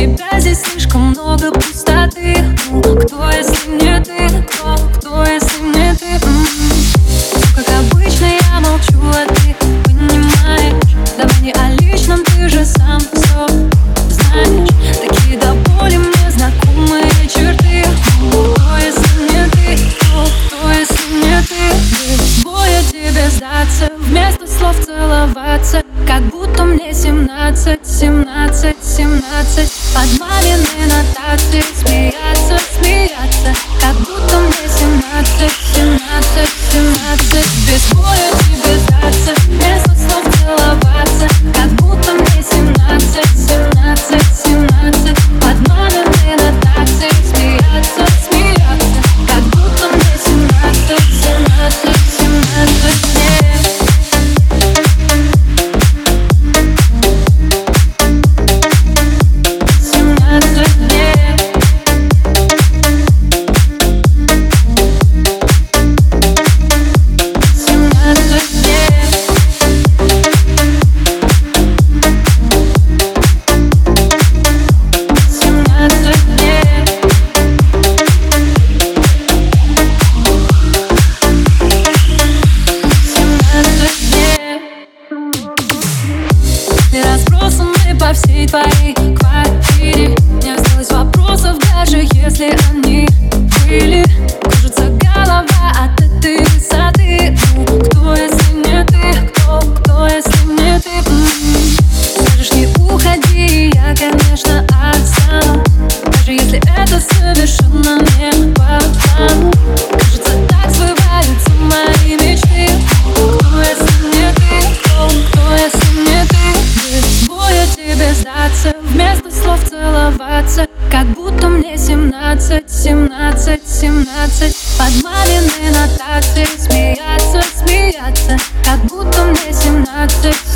Тебя здесь слишком много пустоты ну, Кто, если не ты? Кто, кто, если не ты? М-м-м. Как обычно я молчу, а ты понимаешь Давай не о личном, ты же сам все знаешь Такие до боли мне знакомые черты ну, Кто, если не ты? Кто, кто, если не ты? Боя тебе сдаться Вместо слов целоваться Как будто мне семнадцать, семнадцать, семнадцать. Под мамины нотации конечно, отстану. Даже если это совершенно не по плану Кажется, так сбываются мои мечты. Кто, если не ты? Кто, кто, если не ты? Боя тебе сдаться Вместо слов целоваться. Как будто мне семнадцать, семнадцать, семнадцать. Под мамины нотации Смеяться, смеяться. Как будто мне семнадцать